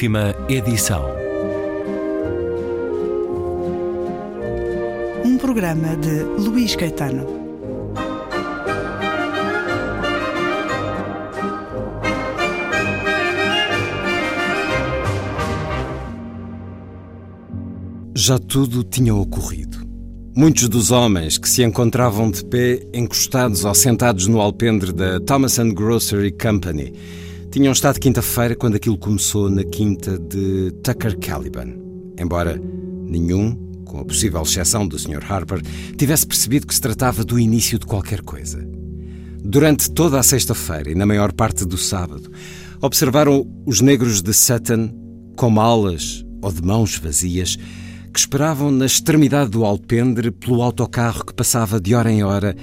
Última edição. Um programa de Luís Caetano. Já tudo tinha ocorrido. Muitos dos homens que se encontravam de pé, encostados ou sentados no alpendre da Thomas Grocery Company, tinham estado quinta-feira quando aquilo começou na quinta de Tucker Caliban. Embora nenhum, com a possível exceção do Sr. Harper, tivesse percebido que se tratava do início de qualquer coisa. Durante toda a sexta-feira e na maior parte do sábado, observaram os negros de Sutton com malas ou de mãos vazias que esperavam na extremidade do alpendre pelo autocarro que passava de hora em hora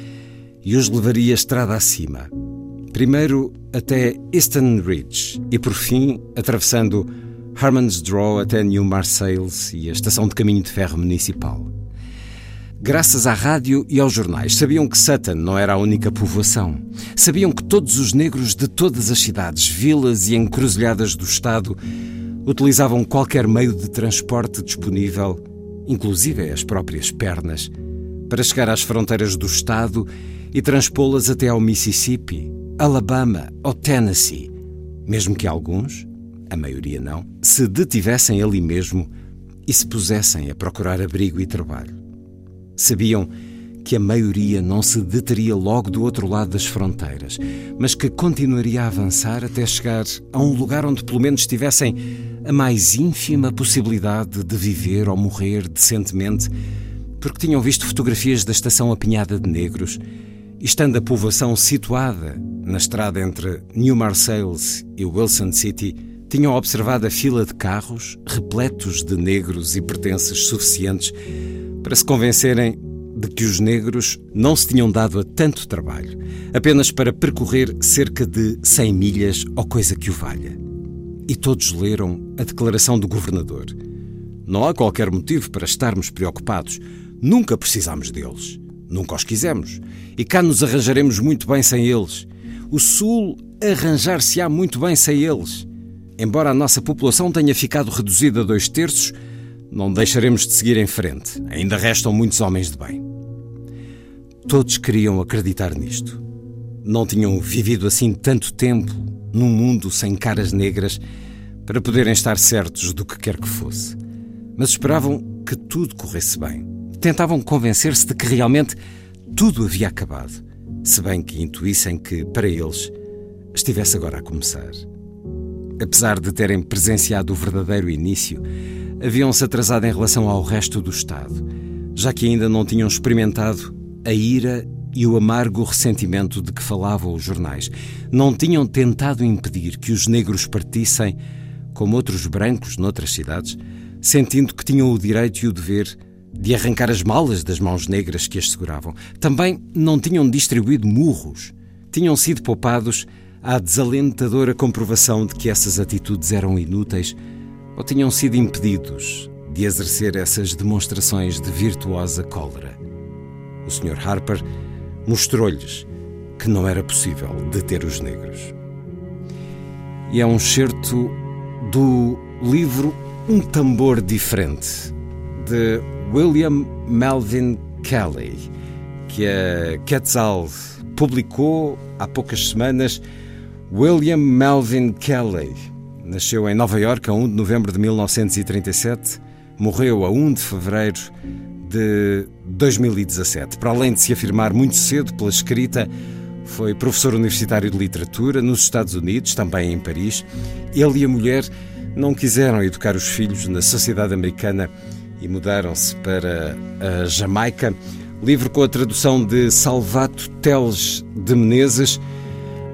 e os levaria estrada acima. Primeiro até Easton Ridge e, por fim, atravessando Harmon's Draw até New Marseilles e a estação de caminho de ferro municipal. Graças à rádio e aos jornais, sabiam que Sutton não era a única povoação. Sabiam que todos os negros de todas as cidades, vilas e encruzilhadas do Estado utilizavam qualquer meio de transporte disponível, inclusive as próprias pernas, para chegar às fronteiras do Estado e transpô-las até ao Mississippi, Alabama ou Tennessee, mesmo que alguns, a maioria não, se detivessem ali mesmo e se pusessem a procurar abrigo e trabalho. Sabiam que a maioria não se deteria logo do outro lado das fronteiras, mas que continuaria a avançar até chegar a um lugar onde pelo menos tivessem a mais ínfima possibilidade de viver ou morrer decentemente, porque tinham visto fotografias da estação apinhada de negros, estando a povoação situada na estrada entre New Marseilles e Wilson City, tinham observado a fila de carros repletos de negros e pertences suficientes para se convencerem de que os negros não se tinham dado a tanto trabalho, apenas para percorrer cerca de 100 milhas ou coisa que o valha. E todos leram a declaração do governador. Não há qualquer motivo para estarmos preocupados. Nunca precisamos deles. Nunca os quisemos. E cá nos arranjaremos muito bem sem eles. O Sul arranjar-se-á muito bem sem eles. Embora a nossa população tenha ficado reduzida a dois terços, não deixaremos de seguir em frente. Ainda restam muitos homens de bem. Todos queriam acreditar nisto. Não tinham vivido assim tanto tempo num mundo sem caras negras para poderem estar certos do que quer que fosse. Mas esperavam que tudo corresse bem. Tentavam convencer-se de que realmente tudo havia acabado, se bem que intuíssem que, para eles, estivesse agora a começar. Apesar de terem presenciado o verdadeiro início, haviam-se atrasado em relação ao resto do Estado, já que ainda não tinham experimentado a ira e o amargo ressentimento de que falavam os jornais. Não tinham tentado impedir que os negros partissem, como outros brancos noutras cidades, sentindo que tinham o direito e o dever de arrancar as malas das mãos negras que as seguravam. Também não tinham distribuído murros. Tinham sido poupados à desalentadora comprovação de que essas atitudes eram inúteis ou tinham sido impedidos de exercer essas demonstrações de virtuosa cólera. O Sr. Harper mostrou-lhes que não era possível deter os negros. E é um certo do livro Um Tambor Diferente, de William Melvin Kelly, que a Quetzal publicou há poucas semanas. William Melvin Kelly nasceu em Nova York a 1 de novembro de 1937, morreu a 1 de fevereiro de 2017. Para além de se afirmar muito cedo pela escrita, foi professor universitário de literatura nos Estados Unidos, também em Paris. Ele e a mulher não quiseram educar os filhos na sociedade americana e mudaram-se para a Jamaica. Livro com a tradução de Salvato Teles de Menezes.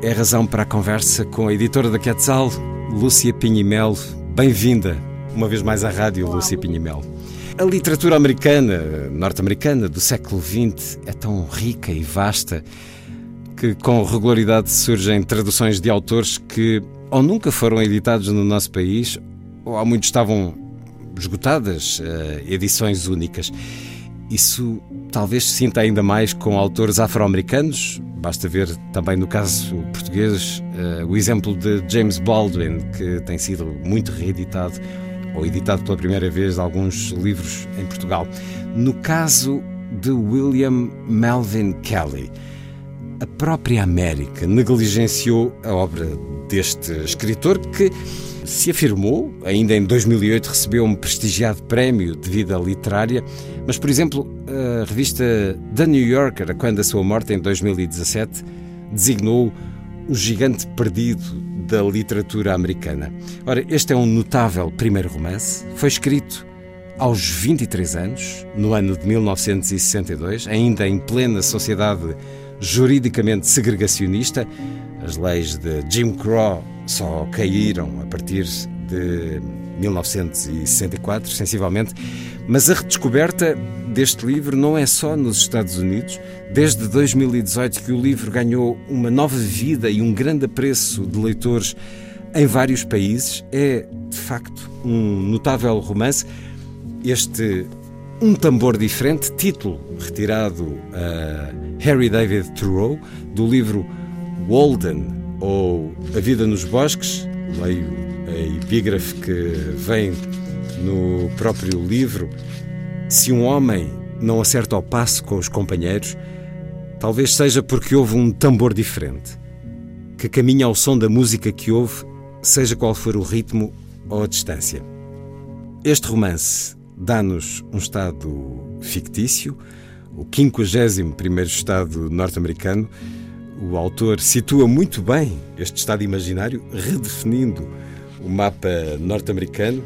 É razão para a conversa com a editora da Quetzal, Lúcia Pinhimel. Bem-vinda uma vez mais à rádio, Olá. Lúcia Pinhimel. A literatura americana, norte-americana, do século XX é tão rica e vasta que com regularidade surgem traduções de autores que ou nunca foram editados no nosso país ou há muito estavam esgotadas uh, edições únicas. Isso talvez se sinta ainda mais com autores afro-americanos. Basta ver também no caso português uh, o exemplo de James Baldwin, que tem sido muito reeditado ou editado pela primeira vez alguns livros em Portugal. No caso de William Melvin Kelly, a própria América negligenciou a obra deste escritor que se afirmou, ainda em 2008 recebeu um prestigiado prémio de vida literária, mas, por exemplo, a revista The New Yorker, quando a sua morte em 2017, designou o gigante perdido da literatura americana. Ora, este é um notável primeiro romance, foi escrito aos 23 anos, no ano de 1962, ainda em plena sociedade juridicamente segregacionista. As leis de Jim Crow só caíram a partir de 1964, sensivelmente. Mas a redescoberta deste livro não é só nos Estados Unidos. Desde 2018 que o livro ganhou uma nova vida e um grande apreço de leitores em vários países. É, de facto, um notável romance. Este Um Tambor Diferente, título retirado a Harry David Thoreau, do livro Walden, ou A Vida nos Bosques, leio a epígrafe que vem no próprio livro. Se um homem não acerta ao passo com os companheiros, talvez seja porque houve um tambor diferente, que caminha ao som da música que ouve, seja qual for o ritmo ou a distância. Este romance dá-nos um estado fictício, o 51 Estado norte-americano, o autor situa muito bem este estado imaginário, redefinindo o mapa norte-americano.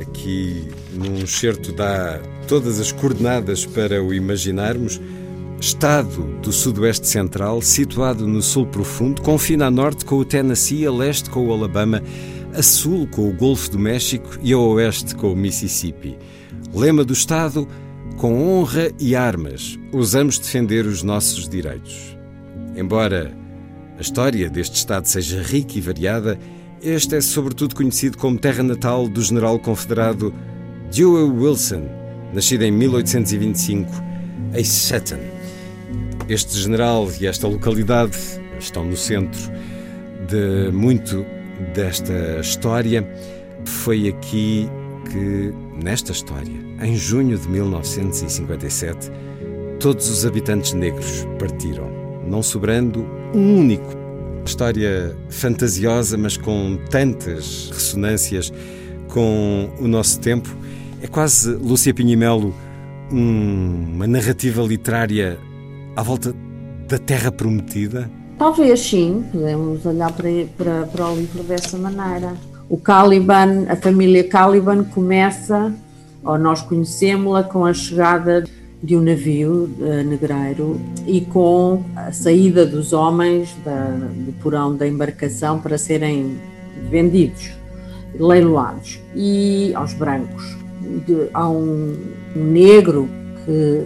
Aqui, num certo, dá todas as coordenadas para o imaginarmos. Estado do Sudoeste Central, situado no Sul Profundo, confina a norte com o Tennessee, a leste com o Alabama, a sul com o Golfo do México e a oeste com o Mississippi. Lema do Estado: com honra e armas, ousamos defender os nossos direitos. Embora a história deste Estado seja rica e variada, este é sobretudo conhecido como terra natal do general confederado Dewey Wilson, nascido em 1825 em Sutton. Este general e esta localidade estão no centro de muito desta história. Foi aqui que, nesta história, em junho de 1957, todos os habitantes negros partiram, não sobrando um único. História fantasiosa, mas com tantas ressonâncias com o nosso tempo. É quase, Lúcia Pinhimelo, um, uma narrativa literária à volta da Terra Prometida? Talvez sim, podemos olhar para, para, para o livro dessa maneira. O Caliban, a família Caliban começa, ou nós conhecemos-la, com a chegada de um navio uh, negreiro e com a saída dos homens da, do porão da embarcação para serem vendidos, leiloados, e aos brancos. De, há um, um, negro que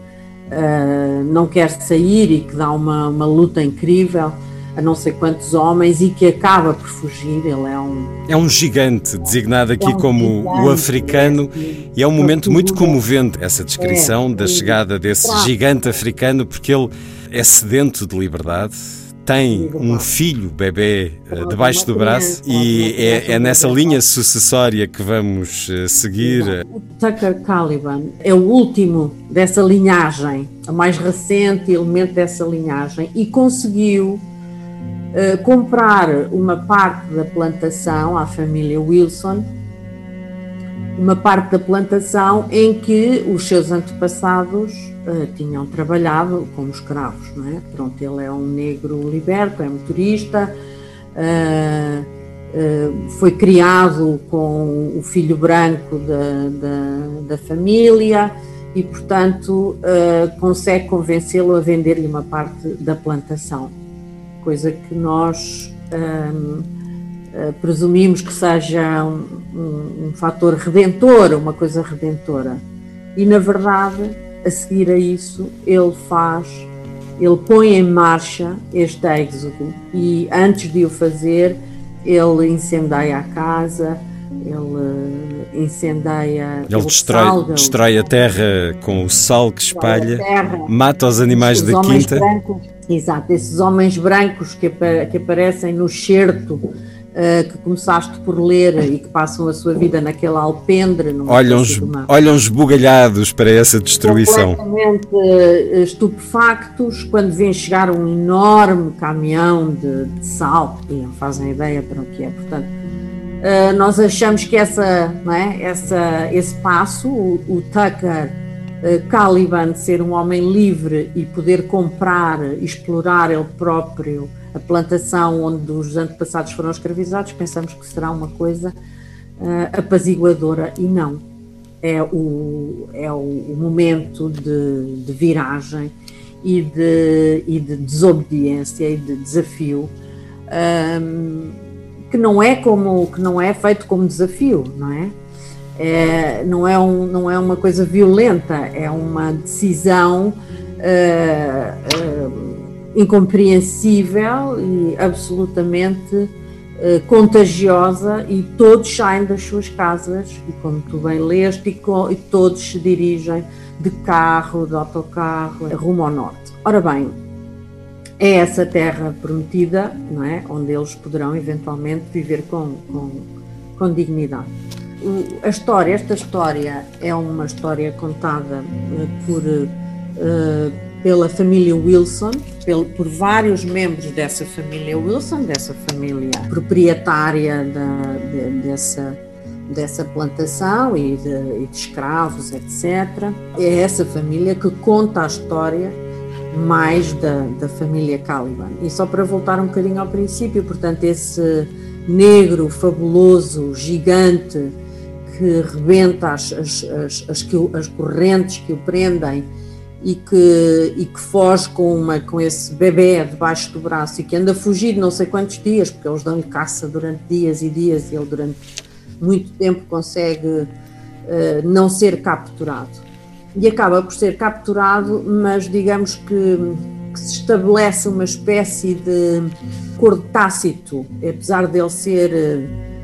uh, não quer sair e que dá uma, uma luta incrível a não sei quantos homens e que acaba por fugir. Ele é um. É um gigante, designado aqui é um como gigante, o africano, é, e é um momento muito comovente essa descrição é, da chegada desse claro. gigante africano, porque ele é sedento de liberdade. Tem um filho, bebê, eh, debaixo do braço, e é, é nessa linha sucessória que vamos eh, seguir. O Tucker Caliban é o último dessa linhagem, a mais recente elemento dessa linhagem, e conseguiu eh, comprar uma parte da plantação à família Wilson, uma parte da plantação em que os seus antepassados uh, tinham trabalhado como escravos, não é? Pronto, ele é um negro liberto, é motorista, uh, foi criado com o filho branco da, da, da família e, portanto, consegue convencê-lo a vender-lhe uma parte da plantação coisa que nós hum, eh, presumimos que seja um, um, um fator redentor, uma coisa redentora. E na verdade, a seguir a isso, ele faz, ele põe em marcha este êxodo e antes de o fazer, ele incendeia a casa, ele, incendeia Ele destrói, sal, destrói a terra com o sal que espalha, mata os animais os da quinta. Brancos, exato, esses homens brancos que, que aparecem no certo uh, que começaste por ler e que passam a sua vida naquele alpendre. Olham, esbugalhados para essa destruição. Completamente uh, estupefactos quando vêm chegar um enorme caminhão de, de sal, e não fazem ideia para o que é. Portanto, uh, nós achamos que essa, não é, essa, esse passo, o, o Tucker. Caliban ser um homem livre e poder comprar, explorar ele próprio a plantação onde os antepassados foram escravizados, pensamos que será uma coisa uh, apaziguadora e não. É o, é o, momento de, de, viragem e de, e de desobediência e de desafio um, que não é como que não é feito como desafio, não é? É não, é um, não é uma coisa violenta, é uma decisão uh, uh, incompreensível e absolutamente uh, contagiosa e todos saem das suas casas e como tu bem leste e, e todos se dirigem de carro, de autocarro, rumo ao norte. Ora bem, é essa terra prometida, não é? Onde eles poderão eventualmente viver com, com, com dignidade. A história, esta história é uma história contada uh, por uh, pela família Wilson, por vários membros dessa família Wilson, dessa família proprietária da, de, dessa, dessa plantação e de, e de escravos, etc. É essa família que conta a história mais da, da família Caliban. E só para voltar um bocadinho ao princípio, portanto, esse negro fabuloso, gigante, que rebenta as, as, as, as, as correntes que o prendem e que, e que foge com, uma, com esse bebê debaixo do braço e que anda fugido não sei quantos dias, porque eles dão-lhe caça durante dias e dias e ele durante muito tempo consegue uh, não ser capturado. E acaba por ser capturado, mas digamos que, que se estabelece uma espécie de acordo tácito, apesar dele ser uh,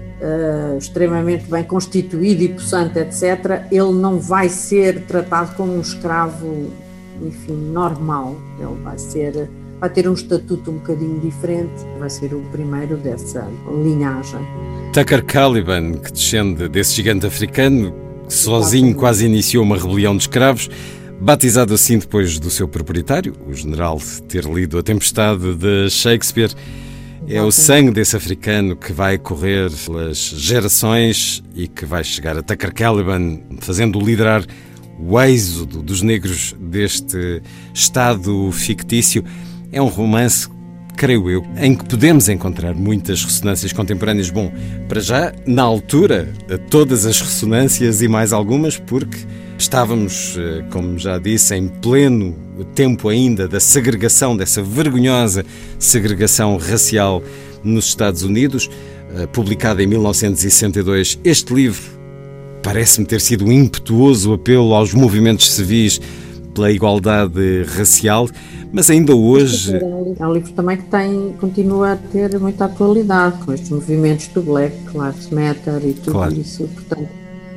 extremamente bem constituído e possante, etc., ele não vai ser tratado como um escravo enfim, normal. Ele vai ser vai ter um estatuto um bocadinho diferente, vai ser o primeiro dessa linhagem. Tucker Caliban, que descende desse gigante africano, que sozinho quase iniciou uma rebelião de escravos, batizado assim depois do seu proprietário, o general, ter lido A Tempestade de Shakespeare. É o sangue desse africano que vai correr pelas gerações e que vai chegar a Tucker Caliban, fazendo liderar o êxodo dos negros deste Estado fictício. É um romance, creio eu, em que podemos encontrar muitas ressonâncias contemporâneas. Bom, para já, na altura, todas as ressonâncias e mais algumas, porque estávamos, eh, como já disse, em pleno tempo ainda da segregação, dessa vergonhosa segregação racial nos Estados Unidos, eh, publicada em 1962. Este livro parece-me ter sido um impetuoso apelo aos movimentos civis pela igualdade racial, mas ainda hoje. É um livro também que tem, continua a ter muita atualidade com estes movimentos do Black Lives Matter e tudo claro. isso, portanto,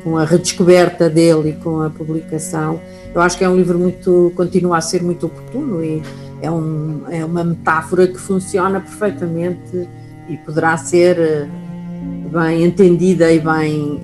com a redescoberta dele e com a publicação, eu acho que é um livro muito, continua a ser muito oportuno e é, um, é uma metáfora que funciona perfeitamente e poderá ser eh, bem entendida e bem uh,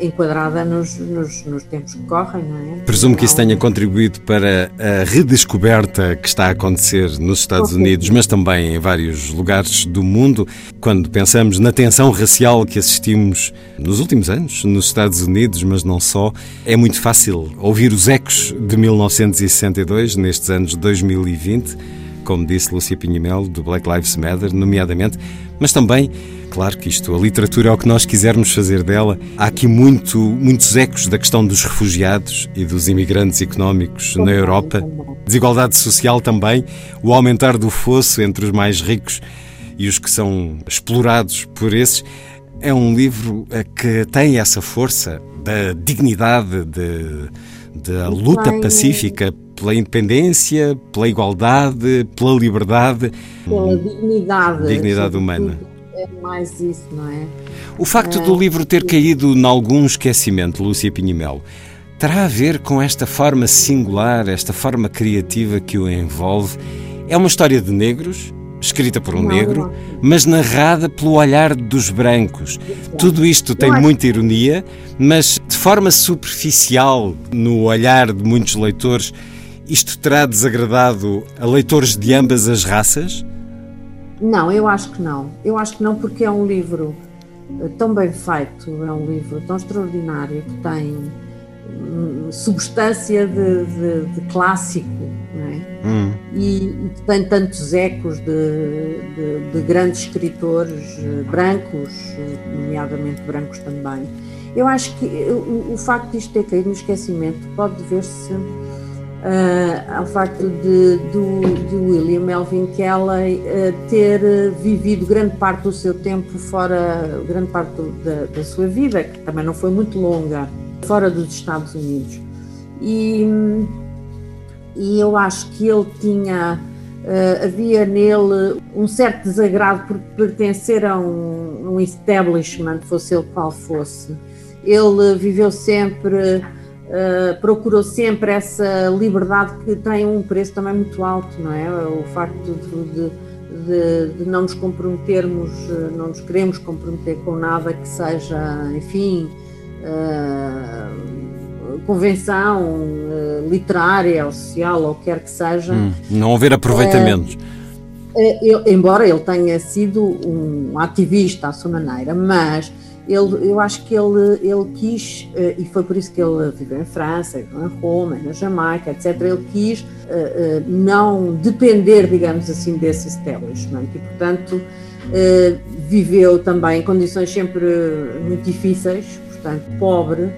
enquadrada nos, nos, nos, tempos que correm, não é? Presumo que isso tenha contribuído para a redescoberta que está a acontecer nos Estados Unidos, mas também em vários lugares do mundo. Quando pensamos na tensão racial que assistimos nos últimos anos nos Estados Unidos, mas não só, é muito fácil ouvir os ecos de 1962 nestes anos 2020 como disse Lúcia Pinhamel, do Black Lives Matter, nomeadamente, mas também, claro que isto, a literatura é o que nós quisermos fazer dela. Há aqui muito, muitos ecos da questão dos refugiados e dos imigrantes económicos na Europa, desigualdade social também, o aumentar do fosso entre os mais ricos e os que são explorados por esses. É um livro eh, que tem essa força da dignidade, de, da luta pacífica pela independência, pela igualdade, pela liberdade, pela dignidade, dignidade humana. é mais isso, não é? O facto do livro ter caído em algum esquecimento, Lúcia Pinhimelo, terá a ver com esta forma singular, esta forma criativa que o envolve? É uma história de negros, escrita por um não, negro, não. mas narrada pelo olhar dos brancos. Tudo isto tem muita ironia, mas forma superficial, no olhar de muitos leitores, isto terá desagradado a leitores de ambas as raças? Não, eu acho que não. Eu acho que não, porque é um livro eh, tão bem feito, é um livro tão extraordinário que tem substância de, de, de clássico é? hum. e, e, tem tantos ecos de, de, de, grandes escritores eh, brancos, eh, nomeadamente brancos também. Eu acho que o, o facto de isto ter caído no esquecimento pode ver-se uh, ao facto de, do, de William Melvin Kelly uh, ter vivido grande parte do seu tempo fora, grande parte do, da, da, sua vida, que também não foi muito longa, fora dos Estados Unidos. E, e eu acho que ele tinha, uh, havia nele um certo desagrado por pertencer a um, um establishment, fosse ele qual fosse. Ele viveu sempre Uh, procurou sempre essa liberdade que tem um preço também muito alto, não é? O facto de, de, de, não nos comprometermos, eh, não nos queremos comprometer com nada que seja, enfim, uh, convenção uh, literária ou social ou quer que seja. Hum, não haver aproveitamentos. embora ele tenha sido um ativista à sua maneira, mas ele, eu acho que ele, ele quis, e foi por isso que ele viveu em França, em Roma, na Jamaica, etc. Ele quis não depender, digamos assim, desse establishment e, portanto, viveu também em condições sempre muito difíceis, portanto, pobre.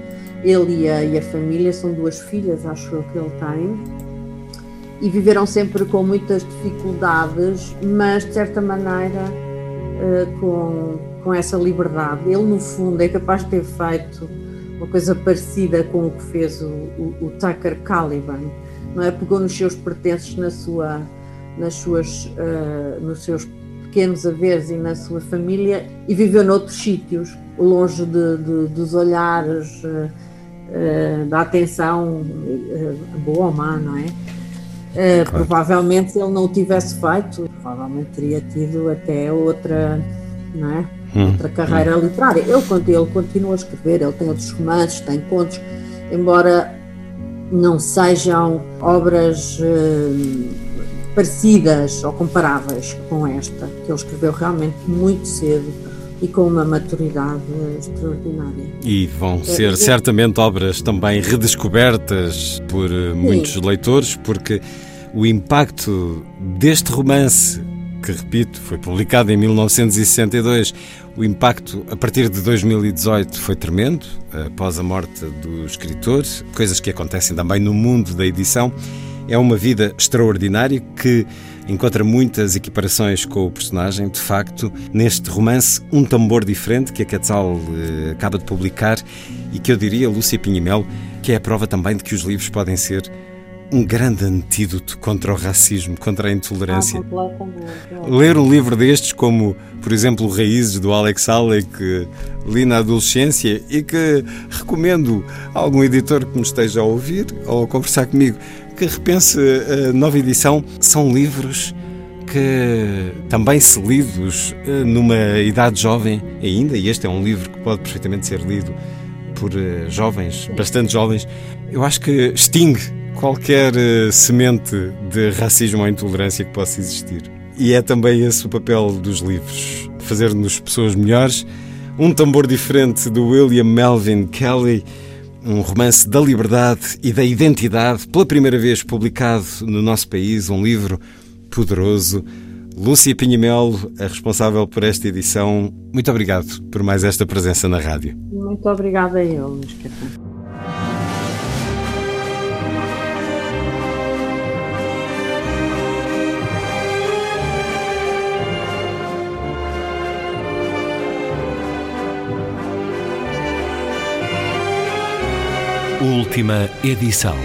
Ele e a, e a família, são duas filhas, acho eu que ele tem, e viveram sempre com muitas dificuldades, mas de certa maneira com com essa liberdade. Ele, no fundo, é capaz de ter feito uma coisa parecida com o que fez o, o, o Tucker Caliban, não é? Pegou nos seus pertences, na sua, nas suas, uh, nos seus pequenos haveres e na sua família e viveu noutros sítios, longe de, de, dos olhares, uh, uh, da atenção boa ou má, não é? Claro. Provavelmente, se ele não o tivesse feito, provavelmente teria tido até outra, não é? hum. outra carreira hum. literária. Ele, ele continua a escrever, ele tem outros romances, tem contos, embora não sejam obras parecidas ou comparáveis com esta, que ele escreveu realmente muito cedo e com uma maturidade extraordinária. E vão ser é, certamente obras também redescobertas por eh, muitos sim. leitores, porque o impacto deste romance que repito, foi publicado em 1962. O impacto a partir de 2018 foi tremendo, após a morte do escritor, coisas que acontecem também no mundo da edição. É uma vida extraordinária que encontra muitas equiparações com o personagem. De facto, neste romance, um tambor diferente que a Quetzal eh, acaba de publicar e que eu diria, Lúcia Pinhimel, que é a prova também de que os livros podem ser um grande antídoto contra o racismo, contra a intolerância. Ah, Ler um livro destes, como, por exemplo, Raízes, do Alex Haley, que li na adolescência e que recomendo a algum editor que me esteja a ouvir ou a conversar comigo que repense a nova edição, são livros que também se lidos eh, numa idade jovem ainda, e este é um livro que pode perfeitamente ser lido por eh, jovens, bastante jovens, eu acho que extingue qualquer semente de racismo ou intolerância que possa existir. E é também esse o papel dos livros, fazer-nos pessoas melhores. Um tambor diferente do William Melvin Kelly, um romance da liberdade e da identidade, pela primeira vez publicado no nosso país, um livro poderoso. Lúcia Pinhamelo, a responsável por esta edição, muito obrigado por mais esta presença na rádio. Muito obrigada a eu, Luís Última edição.